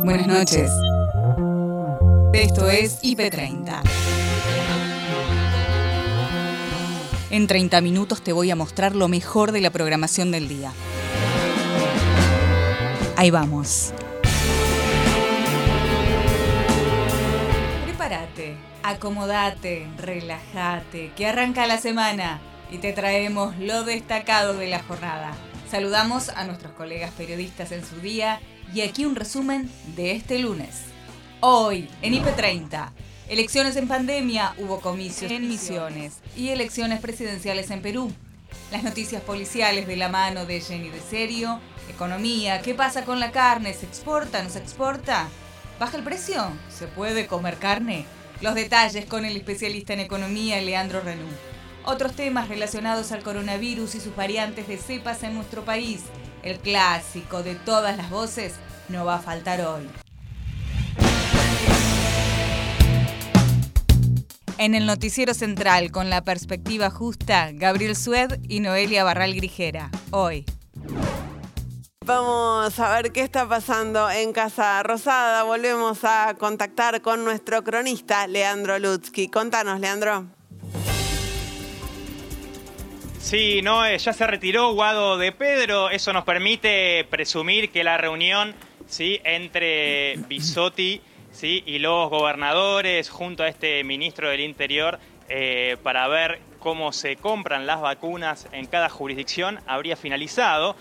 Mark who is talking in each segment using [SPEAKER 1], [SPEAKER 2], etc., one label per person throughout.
[SPEAKER 1] Buenas noches. Esto es IP30. En 30 minutos te voy a mostrar lo mejor de la programación del día. Ahí vamos. Prepárate, acomodate, relájate, que arranca la semana y te traemos lo destacado de la jornada. Saludamos a nuestros colegas periodistas en su día y aquí un resumen de este lunes. Hoy, en IP30, elecciones en pandemia, hubo comicios en Misiones y elecciones presidenciales en Perú. Las noticias policiales de la mano de Jenny de Serio, economía, ¿qué pasa con la carne? ¿Se exporta? ¿No se exporta? ¿Baja el precio? ¿Se puede comer carne? Los detalles con el especialista en economía Leandro Renú. Otros temas relacionados al coronavirus y sus variantes de cepas en nuestro país. El clásico de todas las voces no va a faltar hoy. En el noticiero central, con la perspectiva justa, Gabriel Sued y Noelia Barral Grijera. Hoy.
[SPEAKER 2] Vamos a ver qué está pasando en Casa Rosada. Volvemos a contactar con nuestro cronista, Leandro Lutzky. Contanos, Leandro.
[SPEAKER 3] Sí, no, eh, ya se retiró Guado de Pedro. Eso nos permite presumir que la reunión ¿sí? entre Bisotti ¿sí? y los gobernadores junto a este ministro del Interior eh, para ver cómo se compran las vacunas en cada jurisdicción habría finalizado.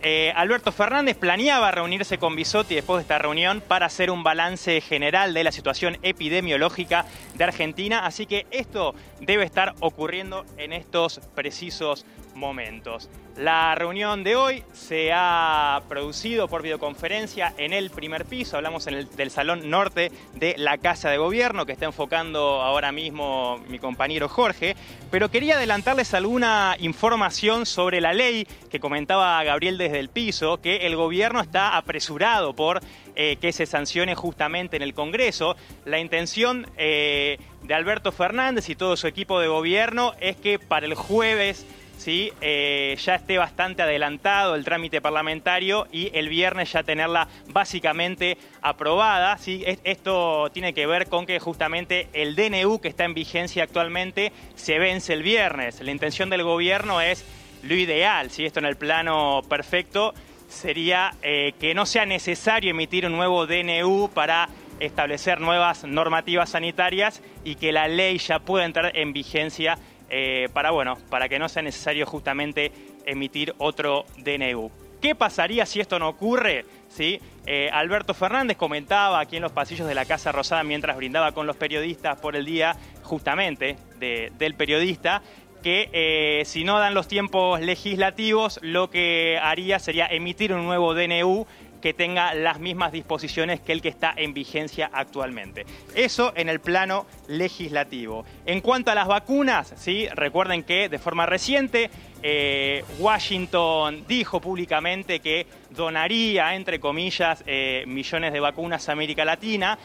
[SPEAKER 3] Eh, Alberto Fernández planeaba reunirse con Bisotti después de esta reunión para hacer un balance general de la situación epidemiológica de Argentina, así que esto debe estar ocurriendo en estos precisos momentos. La reunión de hoy se ha producido por videoconferencia en el primer piso, hablamos del salón norte de la Casa de Gobierno que está enfocando ahora mismo mi compañero Jorge, pero quería adelantarles alguna información sobre la ley que comentaba Gabriel desde el piso, que el gobierno está apresurado por eh, que se sancione justamente en el Congreso. La intención eh, de Alberto Fernández y todo su equipo de gobierno es que para el jueves ¿sí? Eh, ya esté bastante adelantado el trámite parlamentario y el viernes ya tenerla básicamente aprobada. ¿sí? Esto tiene que ver con que justamente el DNU que está en vigencia actualmente se vence el viernes. La intención del gobierno es lo ideal, ¿sí? esto en el plano perfecto sería eh, que no sea necesario emitir un nuevo DNU para establecer nuevas normativas sanitarias y que la ley ya pueda entrar en vigencia eh, para, bueno, para que no sea necesario justamente emitir otro DNU. ¿Qué pasaría si esto no ocurre? ¿Sí? Eh, Alberto Fernández comentaba aquí en los pasillos de la Casa Rosada mientras brindaba con los periodistas por el día justamente del periodista que eh, si no dan los tiempos legislativos lo que haría sería emitir un nuevo DNU que tenga las mismas disposiciones que el que está en vigencia actualmente. Eso en el plano legislativo. En cuanto a las vacunas, ¿sí? recuerden que de forma reciente eh, Washington dijo públicamente que donaría, entre comillas, eh, millones de vacunas a América Latina.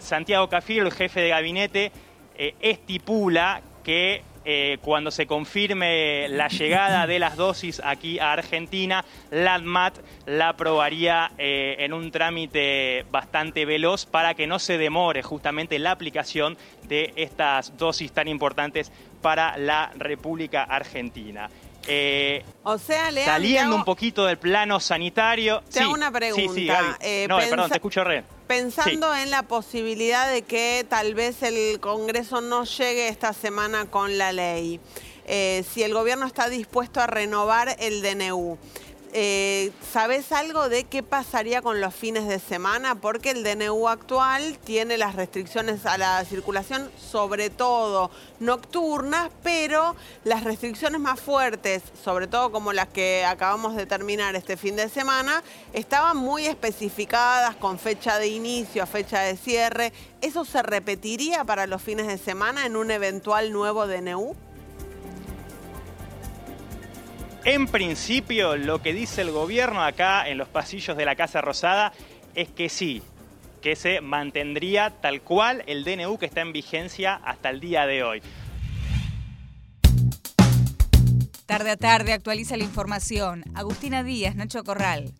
[SPEAKER 3] Santiago Cafiero, el jefe de gabinete, estipula que eh, cuando se confirme la llegada de las dosis aquí a Argentina, la ADMAT la aprobaría eh, en un trámite bastante veloz para que no se demore justamente la aplicación de estas dosis tan importantes para la República Argentina.
[SPEAKER 2] Eh, o sea,
[SPEAKER 3] saliendo un poquito del plano sanitario.
[SPEAKER 2] Te hago una pregunta. Sí,
[SPEAKER 3] no, perdón, te escucho re.
[SPEAKER 2] Pensando en la posibilidad de que tal vez el Congreso no llegue esta semana con la ley, eh, si el gobierno está dispuesto a renovar el DNU, eh, ¿sabes algo de qué pasaría con los fines de semana? Porque el DNU actual tiene las restricciones a la circulación, sobre todo nocturnas, pero las restricciones más fuertes, sobre todo como las que acabamos de terminar este fin de semana, estaban muy especificadas con fecha de inicio, fecha de cierre. ¿Eso se repetiría para los fines de semana en un eventual nuevo DNU?
[SPEAKER 3] En principio, lo que dice el gobierno acá en los pasillos de la Casa Rosada es que sí, que se mantendría tal cual el DNU que está en vigencia hasta el día de hoy.
[SPEAKER 1] Tarde a tarde actualiza la información. Agustina Díaz, Nacho Corral.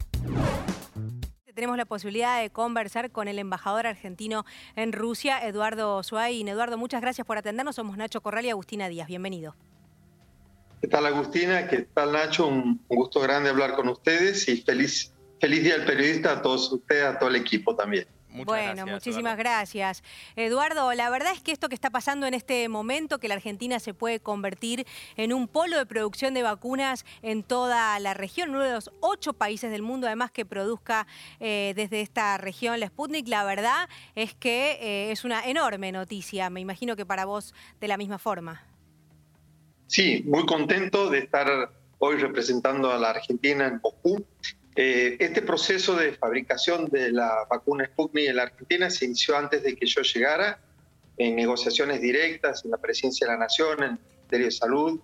[SPEAKER 4] tenemos la posibilidad de conversar con el embajador argentino en Rusia, Eduardo Suain. Eduardo, muchas gracias por atendernos. Somos Nacho Corral y Agustina Díaz. Bienvenido.
[SPEAKER 5] ¿Qué tal Agustina? ¿Qué tal Nacho? Un gusto grande hablar con ustedes y feliz, feliz día al periodista a todos ustedes, a todo el equipo también
[SPEAKER 4] bueno, muchísimas gracias. Eduardo, la verdad es que esto que está pasando en este momento, que la Argentina se puede convertir en un polo de producción de vacunas en toda la región, uno de los ocho países del mundo además que produzca eh, desde esta región la Sputnik, la verdad es que eh, es una enorme noticia, me imagino que para vos de la misma forma.
[SPEAKER 5] Sí, muy contento de estar hoy representando a la Argentina en Moscú eh, este proceso de fabricación de la vacuna Sputnik en la Argentina se inició antes de que yo llegara, en negociaciones directas, en la presidencia de la Nación, en el Ministerio de Salud,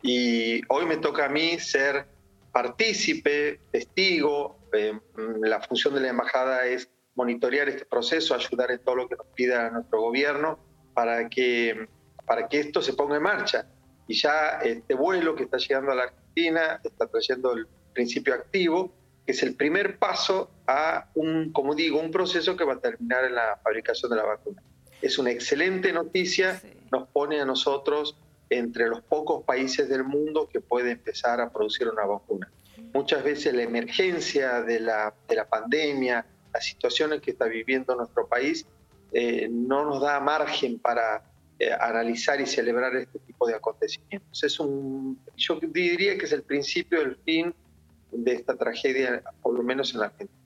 [SPEAKER 5] y hoy me toca a mí ser partícipe, testigo. Eh, la función de la embajada es monitorear este proceso, ayudar en todo lo que nos pida nuestro gobierno para que, para que esto se ponga en marcha. Y ya este vuelo que está llegando a la Argentina está trayendo el principio activo que es el primer paso a un, como digo, un proceso que va a terminar en la fabricación de la vacuna. Es una excelente noticia, nos pone a nosotros entre los pocos países del mundo que puede empezar a producir una vacuna. Muchas veces la emergencia de la, de la pandemia, las situaciones que está viviendo nuestro país, eh, no nos da margen para eh, analizar y celebrar este tipo de acontecimientos. Es un, yo diría que es el principio del fin de esta tragedia, por lo menos en la Argentina.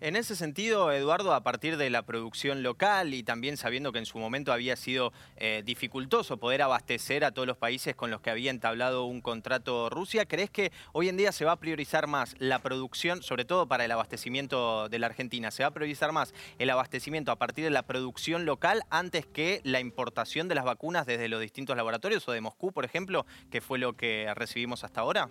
[SPEAKER 6] En ese sentido, Eduardo, a partir de la producción local y también sabiendo que en su momento había sido eh, dificultoso poder abastecer a todos los países con los que había entablado un contrato Rusia, ¿crees que hoy en día se va a priorizar más la producción, sobre todo para el abastecimiento de la Argentina, se va a priorizar más el abastecimiento a partir de la producción local antes que la importación de las vacunas desde los distintos laboratorios o de Moscú, por ejemplo, que fue lo que recibimos hasta ahora?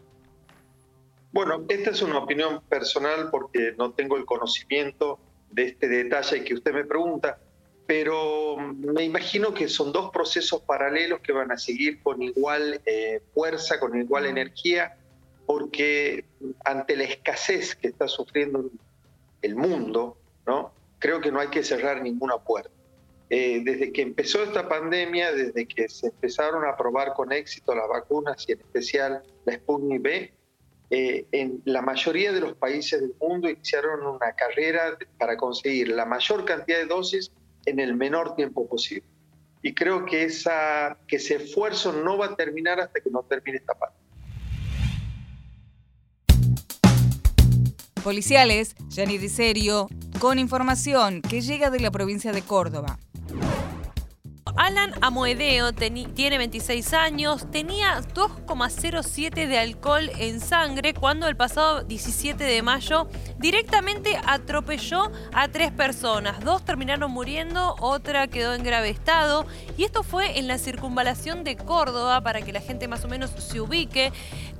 [SPEAKER 5] Bueno, esta es una opinión personal porque no tengo el conocimiento de este detalle que usted me pregunta, pero me imagino que son dos procesos paralelos que van a seguir con igual eh, fuerza, con igual energía, porque ante la escasez que está sufriendo el mundo, ¿no? creo que no hay que cerrar ninguna puerta. Eh, desde que empezó esta pandemia, desde que se empezaron a probar con éxito las vacunas y en especial la Sputnik B, eh, en la mayoría de los países del mundo iniciaron una carrera para conseguir la mayor cantidad de dosis en el menor tiempo posible. Y creo que, esa, que ese esfuerzo no va a terminar hasta que no termine esta parte.
[SPEAKER 1] Policiales, Gianni Serio, con información que llega de la provincia de Córdoba.
[SPEAKER 7] Alan Amoedeo tiene 26 años, tenía 2,07 de alcohol en sangre cuando el pasado 17 de mayo directamente atropelló a tres personas. Dos terminaron muriendo, otra quedó en grave estado y esto fue en la circunvalación de Córdoba para que la gente más o menos se ubique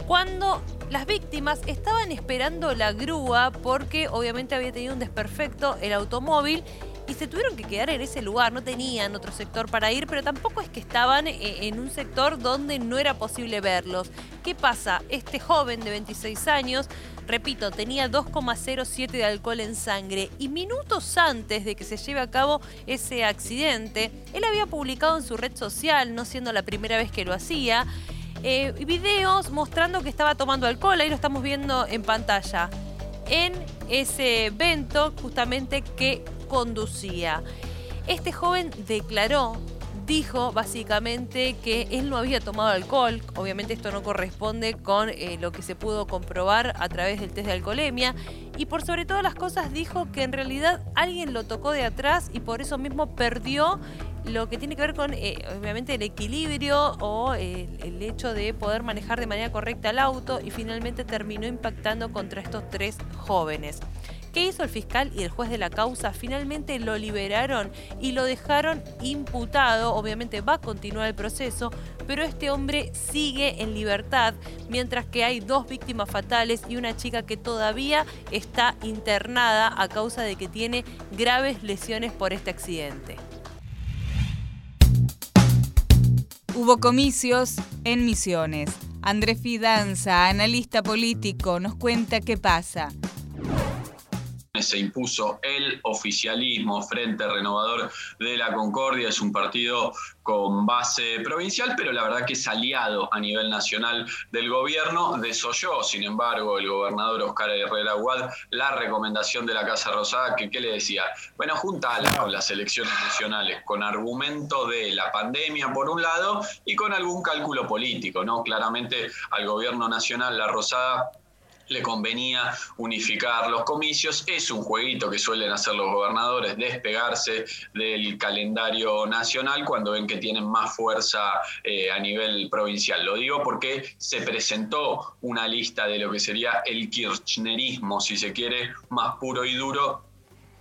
[SPEAKER 7] cuando las víctimas estaban esperando la grúa porque obviamente había tenido un desperfecto el automóvil y se tuvieron que quedar en ese lugar, no tenían otro sector para ir, pero tampoco es que estaban eh, en un sector donde no era posible verlos. ¿Qué pasa? Este joven de 26 años, repito, tenía 2,07 de alcohol en sangre y minutos antes de que se lleve a cabo ese accidente, él había publicado en su red social, no siendo la primera vez que lo hacía, eh, videos mostrando que estaba tomando alcohol, ahí lo estamos viendo en pantalla, en ese evento justamente que conducía. Este joven declaró, dijo básicamente que él no había tomado alcohol, obviamente esto no corresponde con eh, lo que se pudo comprobar a través del test de alcoholemia, y por sobre todas las cosas dijo que en realidad alguien lo tocó de atrás y por eso mismo perdió lo que tiene que ver con, eh, obviamente, el equilibrio o el, hecho de poder manejar de manera correcta el auto y finalmente terminó impactando contra estos tres jóvenes. ¿Qué hizo el fiscal y el juez de la causa? Finalmente lo liberaron y lo dejaron imputado. Obviamente va a continuar el proceso, pero este hombre sigue en libertad, mientras que hay dos víctimas fatales y una chica que todavía está internada a causa de que tiene graves lesiones por este accidente.
[SPEAKER 1] Hubo comicios en Misiones. Andrés Fidanza, analista político, nos cuenta qué pasa.
[SPEAKER 8] Se impuso el oficialismo Frente Renovador de la Concordia. Es un partido con base provincial, pero la verdad que es aliado a nivel nacional del gobierno. Desoyó, sin embargo, el gobernador Oscar Herrera Aguad la recomendación de la Casa Rosada, que ¿qué le decía? Bueno, juntala con las elecciones nacionales, con argumento de la pandemia por un lado y con algún cálculo político, ¿no? Claramente al gobierno nacional, la Rosada le convenía unificar los comicios. Es un jueguito que suelen hacer los gobernadores, despegarse del calendario nacional cuando ven que tienen más fuerza eh, a nivel provincial. Lo digo porque se presentó una lista de lo que sería el kirchnerismo, si se quiere, más puro y duro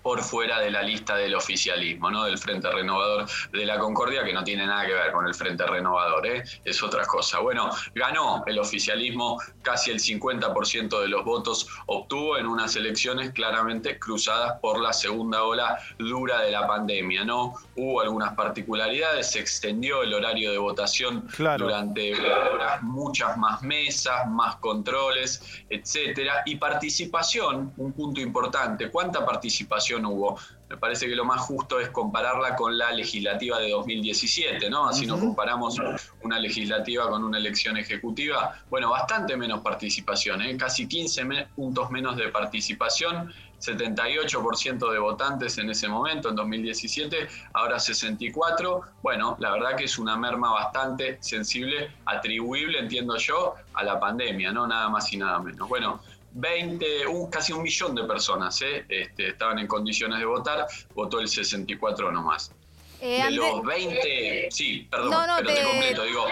[SPEAKER 8] por fuera de la lista del oficialismo, ¿no? del Frente Renovador de la Concordia, que no tiene nada que ver con el Frente Renovador, ¿eh? es otra cosa. Bueno, ganó el oficialismo, casi el 50% de los votos obtuvo en unas elecciones claramente cruzadas por la segunda ola dura de la pandemia. ¿no? Hubo algunas particularidades, se extendió el horario de votación durante horas, muchas más mesas, más controles, etcétera, y participación, un punto importante, ¿cuánta participación hubo. Me parece que lo más justo es compararla con la legislativa de 2017, ¿no? Así nos comparamos una legislativa con una elección ejecutiva. Bueno, bastante menos participación, ¿eh? casi 15 puntos menos de participación, 78% de votantes en ese momento, en 2017, ahora 64. Bueno, la verdad que es una merma bastante sensible, atribuible, entiendo yo, a la pandemia, ¿no? Nada más y nada menos. Bueno, 20, un, casi un millón de personas ¿eh? este, estaban en condiciones de votar, votó el 64 nomás. Eh, de los 20, sí, perdón, pero te... completo, digo,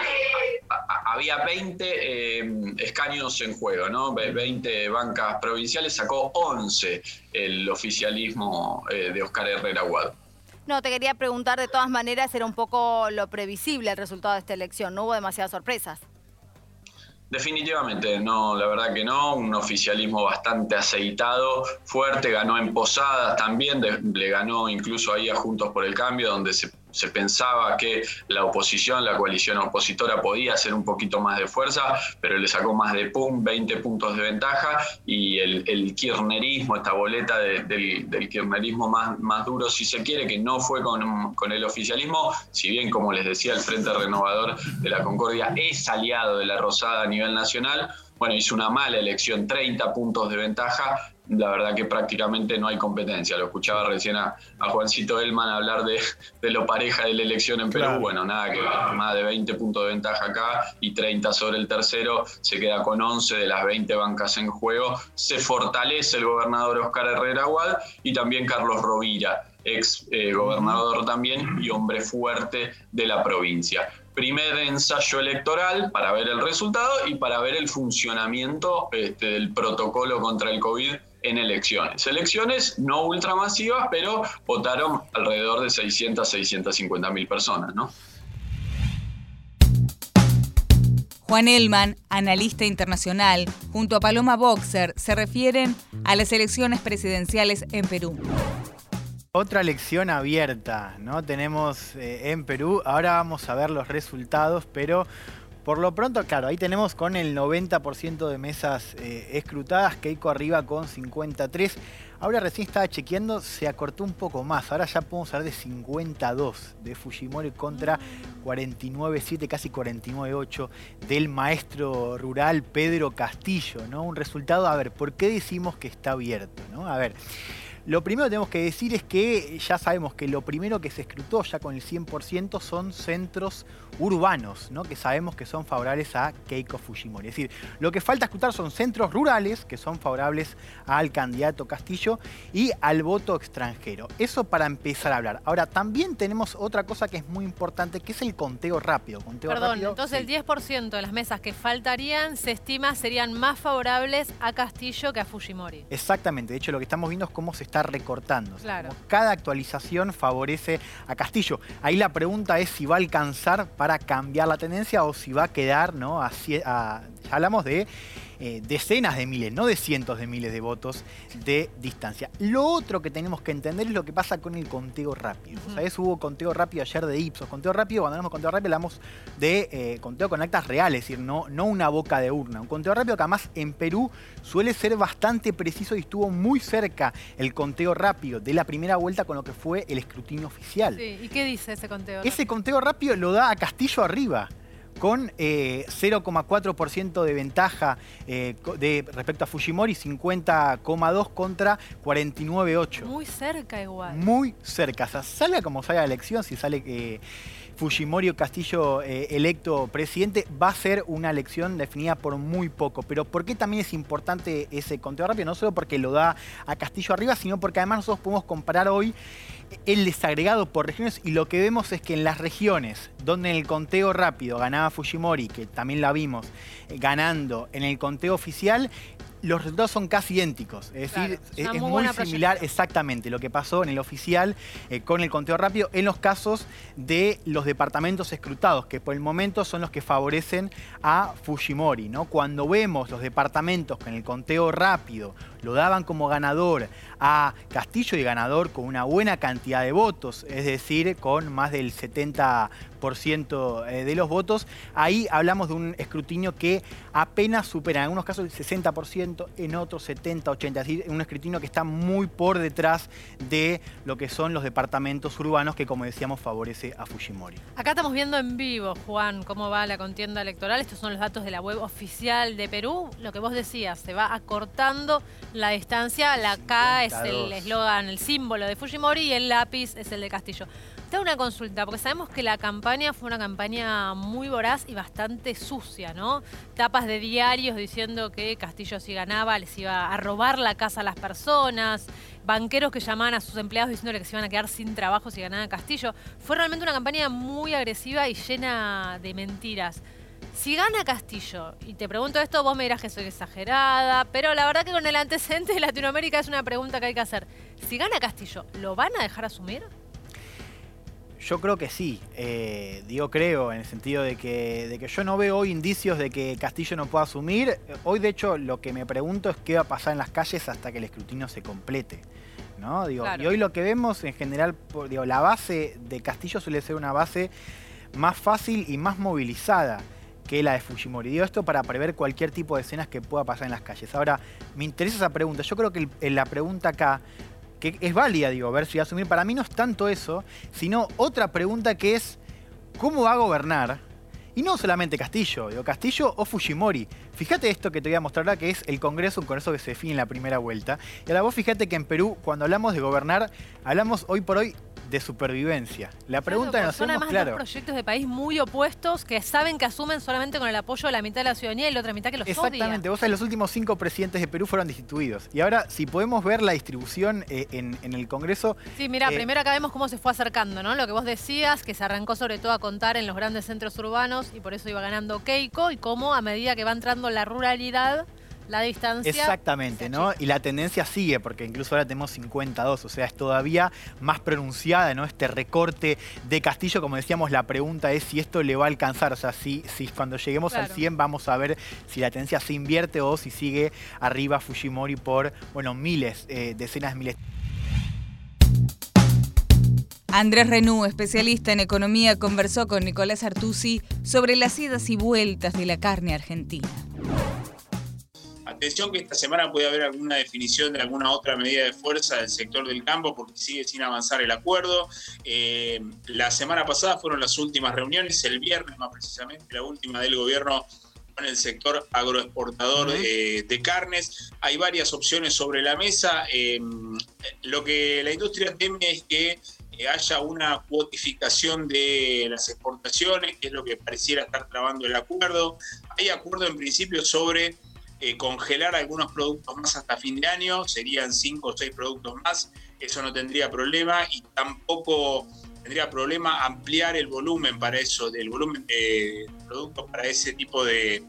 [SPEAKER 8] había 20 em, escaños en juego, ¿no? 20 bancas provinciales, sacó 11 el oficialismo eh, de Oscar Herrera Guado.
[SPEAKER 9] No, te quería preguntar, de todas maneras, era un poco lo previsible el resultado de esta elección, no hubo demasiadas sorpresas.
[SPEAKER 8] Definitivamente, no, la verdad que no, un oficialismo bastante aceitado, fuerte, ganó en Posadas también, le ganó incluso ahí a Juntos por el Cambio, donde se se pensaba que la oposición, la coalición opositora podía hacer un poquito más de fuerza, pero le sacó más de pum, 20 puntos de ventaja y el, kirchnerismo, esta boleta del, kirchnerismo más, más duro, si se quiere, que no fue con, con el oficialismo, si bien, como les decía, el Frente Renovador de la Concordia es aliado de la Rosada a nivel nacional, bueno, hizo una mala elección, 30 puntos de ventaja, la verdad que prácticamente no hay competencia. Lo escuchaba recién a, Juancito Elman hablar de, lo pareja de la elección en Perú. Bueno, nada que más de 20 puntos de ventaja acá y 30 sobre el tercero, se queda con 11 de las 20 bancas en juego. Se fortalece el gobernador Oscar Herrera Aguad y también Carlos Rovira, ex eh, gobernador también y hombre fuerte de la provincia primer ensayo electoral para ver el resultado y para ver el funcionamiento este, del protocolo contra el COVID en elecciones. Elecciones no ultramasivas, pero votaron alrededor de 600, 650 mil personas, ¿no?
[SPEAKER 1] Juan Elman, analista internacional, junto a Paloma Boxer, se refieren a las elecciones presidenciales en Perú.
[SPEAKER 10] Otra elección abierta, ¿no? Tenemos eh, en Perú, ahora vamos a ver los resultados, pero por lo pronto, claro, ahí tenemos con el 90% de mesas eh, escrutadas, Keiko arriba con 53. Ahora recién estaba chequeando, se acortó un poco más. Ahora ya podemos hablar de 52 de Fujimori contra 49.7, casi 49.8 del maestro rural Pedro Castillo, ¿no? Un resultado, a ver, ¿por qué decimos que está abierto? ¿no? A ver. Lo primero que tenemos que decir es que ya sabemos que lo primero que se escrutó ya con el 100% son centros urbanos, ¿no? que sabemos que son favorables a Keiko Fujimori. Es decir, lo que falta escrutar son centros rurales que son favorables al candidato Castillo y al voto extranjero. Eso para empezar a hablar. Ahora, también tenemos otra cosa que es muy importante, que es el conteo rápido.
[SPEAKER 11] Perdón, entonces el 10% de las mesas que faltarían se estima serían más favorables a Castillo que a Fujimori.
[SPEAKER 10] Exactamente, de hecho lo que estamos viendo es cómo se está recortando. Cada actualización favorece a Castillo. Ahí la pregunta es si va a alcanzar para cambiar la tendencia o si va a quedar, ¿no? Así, ya hablamos de eh, decenas de miles, no de cientos de miles de votos de distancia. Lo otro que tenemos que entender es lo que pasa con el conteo rápido. ¿Sabes? Hubo conteo rápido ayer de Ipsos. Conteo rápido, cuando hablamos de conteo rápido, hablamos de eh, conteo con actas reales, es decir, no, no una boca de urna. Un conteo rápido que además en Perú suele ser bastante preciso y estuvo muy cerca el conteo rápido de la primera vuelta con lo que fue el escrutinio oficial.
[SPEAKER 4] Sí. ¿Y qué dice ese conteo?
[SPEAKER 10] Ese conteo rápido lo da a Castillo arriba con 0,4% eh, de ventaja eh, de, respecto a Fujimori, 50,2 contra 49,8.
[SPEAKER 4] Muy cerca igual.
[SPEAKER 10] Muy cerca. O sea, salga como salga la elección, si sale eh, Fujimori Castillo electo presidente, va a ser una elección definida por muy poco. Pero ¿por qué también es importante ese conteo rápido? No solo porque lo da a Castillo arriba, sino porque además nosotros podemos comparar hoy el desagregado por regiones y lo que vemos es que en las regiones donde en el conteo rápido ganaba Fujimori, que también la vimos, eh, ganando en el conteo oficial, los resultados son casi idénticos. Es decir, es, muy, similar exactamente lo que pasó en el oficial eh, con el conteo rápido en los casos de los departamentos escrutados, que por el momento son los que favorecen a Fujimori. ¿no? Cuando vemos los departamentos que en el conteo rápido lo daban como ganador a Castillo y ganador con una buena cantidad de votos, es decir, con más del 70% eh, de los votos, ahí hablamos de un escrutinio que apenas supera, en algunos casos el 60%, en otros 70, 80, es decir, un escrutinio que está muy por detrás de lo que son los departamentos urbanos que, como decíamos, favorece a Fujimori.
[SPEAKER 11] Acá estamos viendo en vivo, Juan, cómo va la contienda electoral. Estos son los datos de la web oficial de Perú. Lo que vos decías, se va acortando la distancia. La K es el eslogan, el símbolo de Fujimori y el lápiz es el de Castillo. Te una consulta, porque sabemos que la campaña fue una campaña muy voraz y bastante sucia, ¿no? Tapas de diarios diciendo que Castillo si ganaba les iba a robar la casa a las personas, banqueros que llamaban a sus empleados diciéndole que se iban a quedar sin trabajo si ganaba Castillo. Fue realmente una campaña muy agresiva y llena de mentiras. Si gana Castillo, y te pregunto esto, vos me dirás que soy exagerada, pero la verdad que con el antecedente de Latinoamérica es una pregunta que hay que hacer. Si gana Castillo, ¿lo van a dejar asumir?
[SPEAKER 10] Yo creo que sí, eh, digo creo, en el sentido de que, de que yo no veo hoy indicios de que Castillo no pueda asumir. Hoy de hecho lo que me pregunto es qué va a pasar en las calles hasta que el escrutinio se complete. ¿no? Digo, Y hoy lo que vemos en general, digo, la base de Castillo suele ser una base más fácil y más movilizada que la de Fujimori. Digo esto para prever cualquier tipo de escenas que pueda pasar en las calles. Ahora, me interesa esa pregunta. Yo creo que la pregunta acá, que es válida, digo, ver si asumir, para mí no es tanto eso, sino otra pregunta que es, ¿cómo va a gobernar? Y no solamente Castillo, digo, Castillo o Fujimori. Fíjate esto que te voy a mostrar ahora, que es el Congreso, un Congreso que se define en la primera vuelta. Y ahora vos fíjate que en Perú, cuando hablamos de gobernar, hablamos hoy por hoy de supervivencia. La pregunta
[SPEAKER 11] claro,
[SPEAKER 10] nos
[SPEAKER 11] Son
[SPEAKER 10] además
[SPEAKER 11] dos proyectos de país muy opuestos que saben que asumen solamente con el apoyo de la mitad de la ciudadanía y la otra mitad que los
[SPEAKER 10] Exactamente. Vos sabés, los últimos cinco presidentes de Perú fueron destituidos. Y ahora, si podemos ver la distribución eh, en, el Congreso...
[SPEAKER 11] Sí, mira, eh, primero acá vemos cómo se fue acercando, ¿no? Lo que vos decías, que se arrancó sobre todo a contar en los grandes centros urbanos y por eso iba ganando Keiko y cómo a medida que va entrando la ruralidad la distancia.
[SPEAKER 10] Exactamente, ¿no? Y la tendencia sigue, porque incluso ahora tenemos 52, o sea, es todavía más pronunciada, ¿no? Este recorte de Castillo, como decíamos, la pregunta es si esto le va a alcanzar, o sea, si, si cuando lleguemos al 100 vamos a ver si la tendencia se invierte o si sigue arriba Fujimori por, bueno, miles, eh, decenas de miles.
[SPEAKER 1] Andrés Renú, especialista en economía, conversó con Nicolás Artusi sobre las idas y vueltas de la carne argentina.
[SPEAKER 12] Atención que esta semana puede haber alguna definición de alguna otra medida de fuerza del sector del campo porque sigue sin avanzar el acuerdo. Eh, la semana pasada fueron las últimas reuniones, el viernes más precisamente, la última del gobierno con el sector agroexportador de, carnes. Hay varias opciones sobre la mesa. Eh, lo que la industria teme es que eh, haya una cuotificación de las exportaciones, que es lo que pareciera estar trabando el acuerdo. Hay acuerdo en principio sobre eh, congelar algunos productos más hasta fin de año, serían cinco o seis productos más, eso no tendría problema y tampoco tendría problema ampliar el volumen para eso, del volumen de productos para ese tipo de,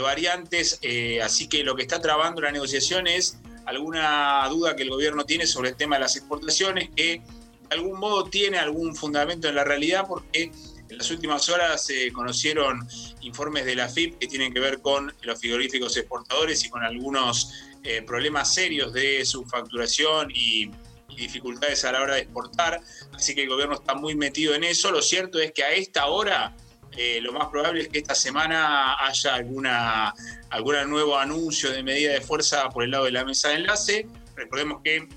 [SPEAKER 12] variantes. Eh, así que lo que está trabando la negociación es alguna duda que el gobierno tiene sobre el tema de las exportaciones, que de algún modo tiene algún fundamento en la realidad porque En las últimas horas se conocieron informes de la FIP que tienen que ver con los frigoríficos exportadores y con algunos eh, problemas serios de su facturación y, dificultades a la hora de exportar. Así que el gobierno está muy metido en eso. Lo cierto es que a esta hora eh, lo más probable es que esta semana haya alguna, algún nuevo anuncio de medida de fuerza por el lado de la mesa de enlace. Recordemos que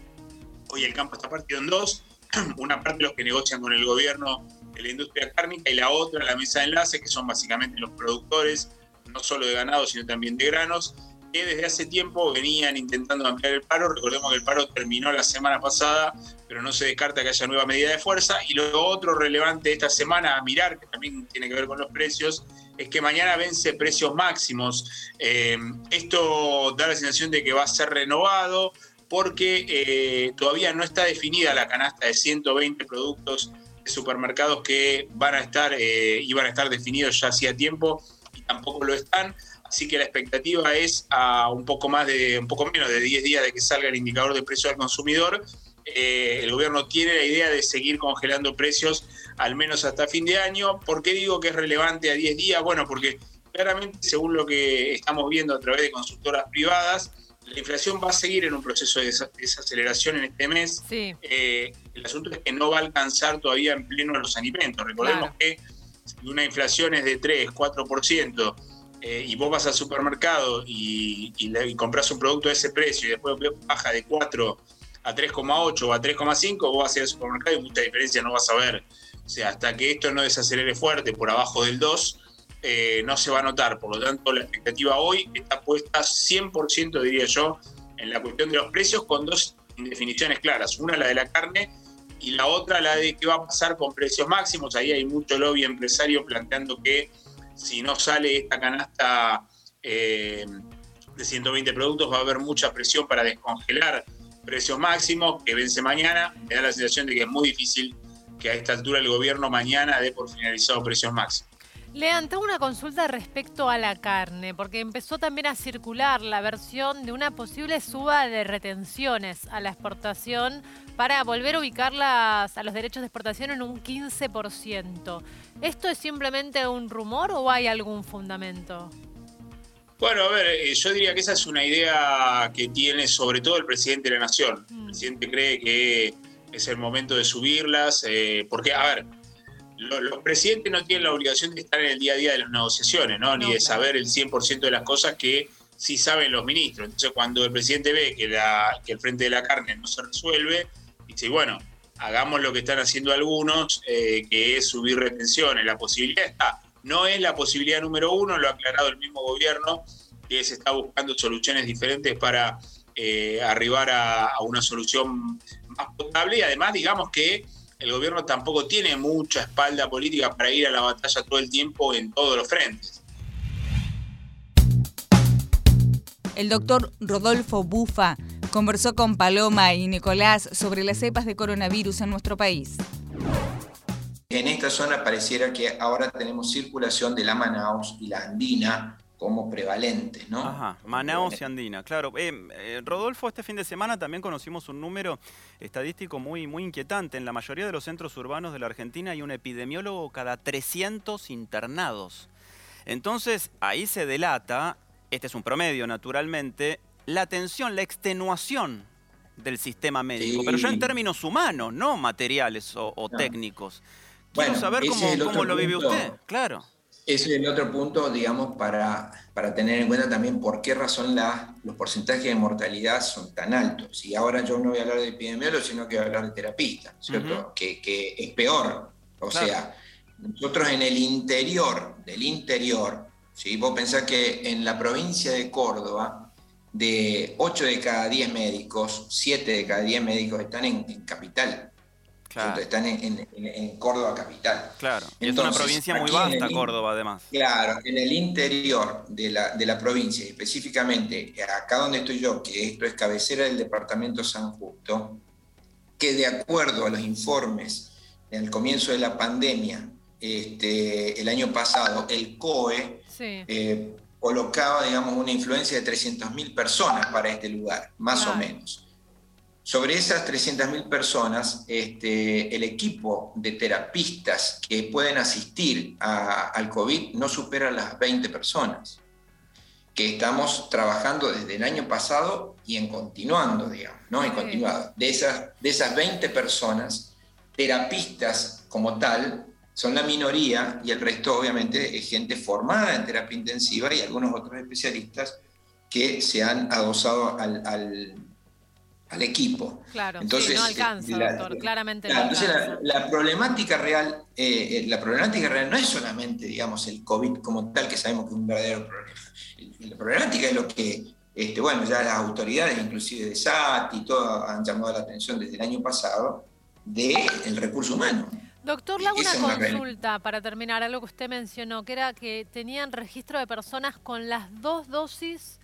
[SPEAKER 12] hoy el campo está partido en dos. Una parte los que negocian con el gobierno de la industria cárnica y la otra la mesa de enlace, que son básicamente los productores, no solo de ganado, sino también de granos, que desde hace tiempo venían intentando ampliar el paro. Recordemos que el paro terminó la semana pasada, pero no se descarta que haya nueva medida de fuerza. Y lo otro relevante esta semana a mirar, que también tiene que ver con los precios, es que mañana vence precios máximos. Eh, esto da la sensación de que va a ser renovado porque eh, todavía no está definida la canasta de 120 productos de supermercados que van a estar, eh, iban a estar definidos ya hacía tiempo y tampoco lo están. Así que la expectativa es a un poco más de, un poco menos de 10 días de que salga el indicador de precio al consumidor. Eh, el gobierno tiene la idea de seguir congelando precios al menos hasta fin de año. ¿Por qué digo que es relevante a 10 días? Bueno, porque claramente, según lo que estamos viendo a través de consultoras privadas, la inflación va a seguir en un proceso de desaceleración en este mes. Eh, el asunto es que no va a alcanzar todavía en pleno los alimentos. Recordemos que si una inflación es de 3, 4%, eh, y vos vas al supermercado y, compras un producto de ese precio y después baja de 4 a 3,8 o a 3,5, vos vas a ir al supermercado y mucha diferencia no vas a ver. O sea, hasta que esto no desacelere fuerte por abajo del 2, eh, no se va a notar. Por lo tanto, la expectativa hoy está puesta 100%, diría yo, en la cuestión de los precios con dos indefiniciones claras. Una, la de la carne, y la otra, la de qué va a pasar con precios máximos. Ahí hay mucho lobby empresario planteando que si no sale esta canasta eh, de 120 productos, va a haber mucha presión para descongelar precios máximos, que vence mañana. Me da la sensación de que es muy difícil que a esta altura el gobierno mañana dé por finalizado precios máximos.
[SPEAKER 11] Lean, tengo una consulta respecto a la carne, porque empezó también a circular la versión de una posible suba de retenciones a la exportación para volver a ubicarlas a los derechos de exportación en un 15%. ¿Esto es simplemente un rumor o hay algún fundamento?
[SPEAKER 12] Bueno, a ver, eh, yo diría que esa es una idea que tiene sobre todo el presidente de la Nación. El mm. presidente cree que es el momento de subirlas, eh, porque, a ver, los, presidentes no tienen la obligación de estar en el día a día de las negociaciones, ¿no? Ni de saber el 100% de las cosas que sí saben los ministros. Entonces, cuando el presidente ve que, la, que el frente de la carne no se resuelve, dice, bueno, hagamos lo que están haciendo algunos, eh, que es subir retenciones. La posibilidad está. No es la posibilidad número uno, lo ha aclarado el mismo gobierno, que se está buscando soluciones diferentes para eh, arribar a, una solución más potable y además digamos que el gobierno tampoco tiene mucha espalda política para ir a la batalla todo el tiempo en todos los frentes.
[SPEAKER 1] El doctor Rodolfo Bufa conversó con Paloma y Nicolás sobre las cepas de coronavirus en nuestro país.
[SPEAKER 13] En esta zona pareciera que ahora tenemos circulación de la Manaus y la Andina como prevalentes, ¿no?
[SPEAKER 14] Ajá, Manaus y Andina, claro. Eh, eh, Rodolfo, este fin de semana también conocimos un número estadístico muy, muy inquietante. En la mayoría de los centros urbanos de la Argentina hay un epidemiólogo cada 300 internados. Entonces, ahí se delata, este es un promedio naturalmente, la tensión, la extenuación del sistema médico, pero ya en términos humanos, no materiales o, técnicos. Quiero saber cómo, lo vive usted, claro.
[SPEAKER 13] Ese es el otro punto, digamos, para, para tener en cuenta también por qué razón la, los porcentajes de mortalidad son tan altos. Y ahora yo no voy a hablar de epidemiólogos, sino que voy a hablar de terapistas, ¿cierto? que, que, es peor. O sea, nosotros en el interior del interior, ¿sí? vos pensás que en la provincia de Córdoba, de 8 de cada 10 médicos, 7 de cada 10 médicos están en, capital. Claro. Están en, Córdoba capital.
[SPEAKER 14] Claro, y es una provincia muy vasta Córdoba además.
[SPEAKER 13] Claro, en el interior de la, de la provincia, específicamente acá donde estoy yo, que esto es cabecera del departamento San Justo, que de acuerdo a los informes del comienzo de la pandemia, este, el año pasado, el COE eh, colocaba, digamos, una influencia de 300.000 personas para este lugar, más o menos. Sobre esas 300.000 personas, este, el equipo de terapistas que pueden asistir al COVID no supera las 20 personas, que estamos trabajando desde el año pasado y en continuando, digamos, ¿no? En continuado. De esas, de esas 20 personas, terapistas como tal, son la minoría y el resto obviamente es gente formada en terapia intensiva y algunos otros especialistas que se han adosado al, al, equipo.
[SPEAKER 11] Claro, entonces, no alcanza, doctor, claramente
[SPEAKER 13] Entonces la, problemática real, eh, eh, la problemática real no es solamente, digamos, el COVID como tal, que sabemos que es un verdadero problema. La problemática es lo que, este, bueno, ya las autoridades, inclusive de SAT y todo, han llamado la atención desde el año pasado, del el recurso humano.
[SPEAKER 11] Doctor, le hago una consulta para terminar, algo que usted mencionó, que era que tenían registro de personas con las dos dosis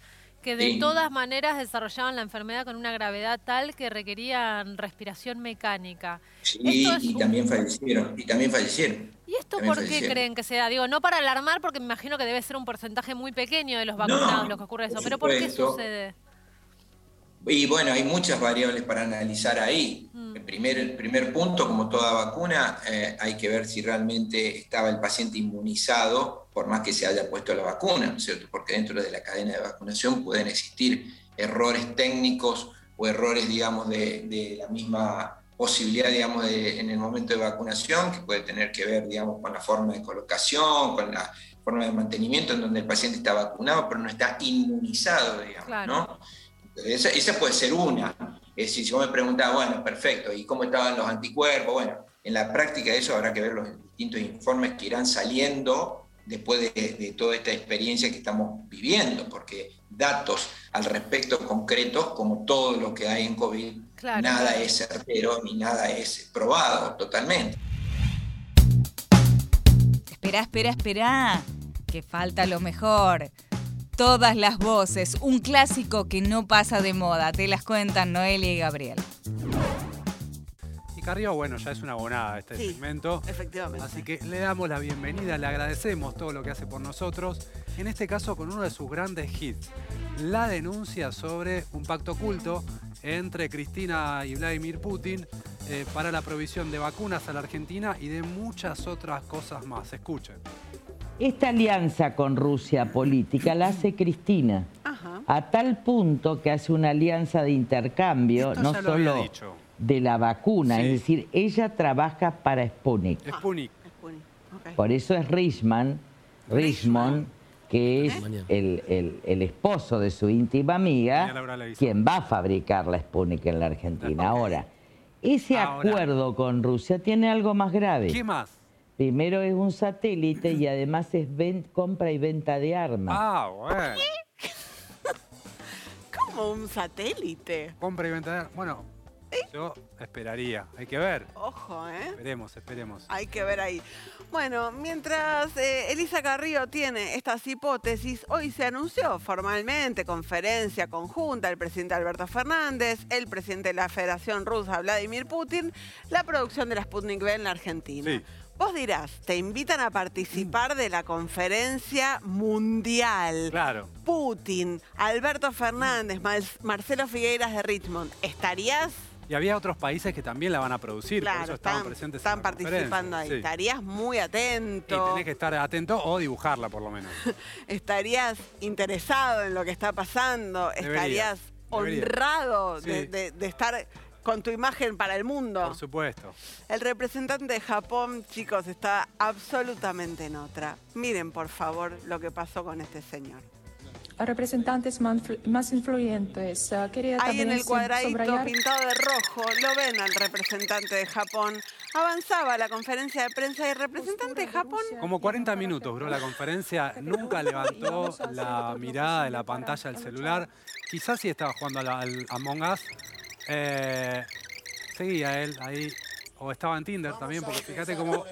[SPEAKER 11] que de todas maneras desarrollaban la enfermedad con una gravedad tal que requerían respiración mecánica.
[SPEAKER 13] Sí, y también fallecieron, y también fallecieron.
[SPEAKER 11] ¿Y esto por qué creen que se da? Digo, no para alarmar, porque me imagino que debe ser un porcentaje muy pequeño de los vacunados lo que ocurre eso, pero ¿por qué sucede?
[SPEAKER 13] Y bueno, hay muchas variables para analizar ahí. Mm. El, primer, el primer punto, como toda vacuna, eh, hay que ver si realmente estaba el paciente inmunizado, por más que se haya puesto la vacuna, cierto? Porque dentro de la cadena de vacunación pueden existir errores técnicos o errores, digamos, de, la misma posibilidad, digamos, en el momento de vacunación, que puede tener que ver, digamos, con la forma de colocación, con la forma de mantenimiento en donde el paciente está vacunado, pero no está inmunizado, digamos, ¿no? Esa, puede ser una. Es decir, si vos me preguntás, bueno, perfecto, ¿y cómo estaban los anticuerpos? Bueno, en la práctica de eso habrá que ver los distintos informes que irán saliendo después de, toda esta experiencia que estamos viviendo, porque datos al respecto concretos, como todo lo que hay en COVID, nada es certero ni nada es probado totalmente.
[SPEAKER 1] Espera, espera, espera, que falta lo mejor. Todas las voces, un clásico que no pasa de moda. Te las cuentan Noelia y Gabriel.
[SPEAKER 15] Y Carrillo, bueno, ya es una abonada este segmento.
[SPEAKER 2] Efectivamente.
[SPEAKER 15] Así que le damos la bienvenida, le agradecemos todo lo que hace por nosotros. En este caso, con uno de sus grandes hits, la denuncia sobre un pacto oculto entre Cristina y Vladimir Putin eh, para la provisión de vacunas a la Argentina y de muchas otras cosas más. Escuchen.
[SPEAKER 16] Esta alianza con Rusia política la hace Cristina, a tal punto que hace una alianza de intercambio, no solo de la vacuna, es decir, ella trabaja para Sputnik.
[SPEAKER 15] Sputnik.
[SPEAKER 16] Por eso es Richman, Richmond, que es el, esposo de su íntima amiga, quien va a fabricar la Sputnik en la Argentina. Ahora, ese acuerdo con Rusia tiene algo más grave.
[SPEAKER 15] ¿Qué más?
[SPEAKER 16] Primero es un satélite y además es compra y venta de armas.
[SPEAKER 15] Ah, bueno.
[SPEAKER 2] ¿Cómo un satélite?
[SPEAKER 15] Compra y venta de armas. Bueno, yo esperaría. Hay que ver.
[SPEAKER 2] Ojo, ¿eh?
[SPEAKER 15] Esperemos, esperemos.
[SPEAKER 2] Hay que ver ahí. Bueno, mientras eh, Elisa Carrillo tiene estas hipótesis, hoy se anunció formalmente, conferencia conjunta, el presidente Alberto Fernández, el presidente de la Federación Rusa, Vladimir Putin, la producción de la Sputnik V en la Argentina. Sí. Vos dirás, te invitan a participar de la conferencia mundial.
[SPEAKER 15] Claro.
[SPEAKER 2] Putin, Alberto Fernández, Marcelo Figueiras de Richmond. ¿Estarías?
[SPEAKER 15] Y había otros países que también la van a producir,
[SPEAKER 2] claro, por eso estaban presentes. Están participando ahí. Estarías muy atento.
[SPEAKER 15] Y tenés que estar atento o dibujarla por lo menos.
[SPEAKER 2] Estarías interesado en lo que está pasando. Estarías honrado de estar con tu imagen para el mundo.
[SPEAKER 15] Por supuesto.
[SPEAKER 2] El representante de Japón, chicos, está absolutamente en otra. Miren, por favor, lo que pasó con este señor.
[SPEAKER 17] Representantes más influyentes. Uh,
[SPEAKER 2] Ahí en el cuadradito pintado de rojo, lo ven al representante de Japón. Avanzaba la conferencia de prensa y el representante de Japón...
[SPEAKER 15] Como 40 minutos duró la conferencia, nunca levantó la mirada de la pantalla del celular. Quizás sí estaba jugando al Among Us, eh, seguía él ahí. O estaba en Tinder también, porque fíjate cómo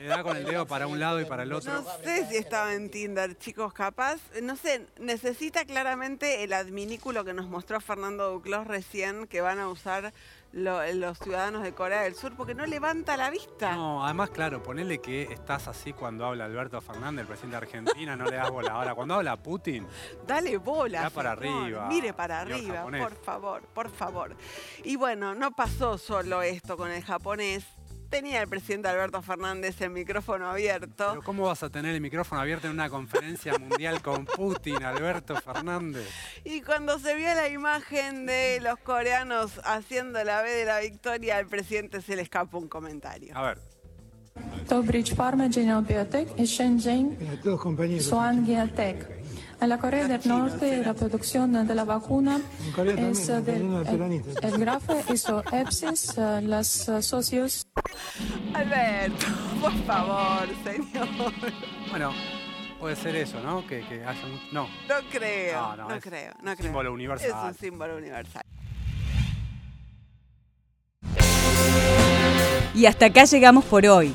[SPEAKER 15] le da con el dedo para un lado y para el otro.
[SPEAKER 2] No sé si estaba en Tinder, chicos, capaz. No sé, necesita claramente el adminículo que nos mostró Fernando Duclos recién, que van a usar los ciudadanos de Corea del Sur porque no levanta la vista.
[SPEAKER 15] No, además, claro, ponele que estás así cuando habla Alberto Fernández, el presidente de Argentina, no le das bola. Ahora, cuando habla Putin.
[SPEAKER 2] Dale bola.
[SPEAKER 15] Ya para arriba.
[SPEAKER 2] Mire para arriba, por favor, por favor. Y bueno, no pasó solo esto con el japonés tenía el presidente Alberto Fernández el micrófono abierto.
[SPEAKER 15] Pero ¿cómo vas a tener el micrófono abierto en una conferencia mundial con Putin, Alberto Fernández?
[SPEAKER 2] Y cuando se vio la imagen de los coreanos haciendo la B de la victoria, al presidente se le escapó un comentario.
[SPEAKER 15] A ver.
[SPEAKER 17] Bridge Pharma, General Biotech y Shenzhen Swan Tech. En la Corea del Norte la producción de la vacuna es del el, Grafe hizo EPSIS, los socios.
[SPEAKER 2] Alberto, por favor, señor.
[SPEAKER 15] Bueno, puede ser eso, ¿no? Que, que haya un... No.
[SPEAKER 2] No creo, no, no, creo, no creo.
[SPEAKER 15] símbolo universal.
[SPEAKER 2] Es un símbolo universal.
[SPEAKER 1] Y hasta acá llegamos por hoy.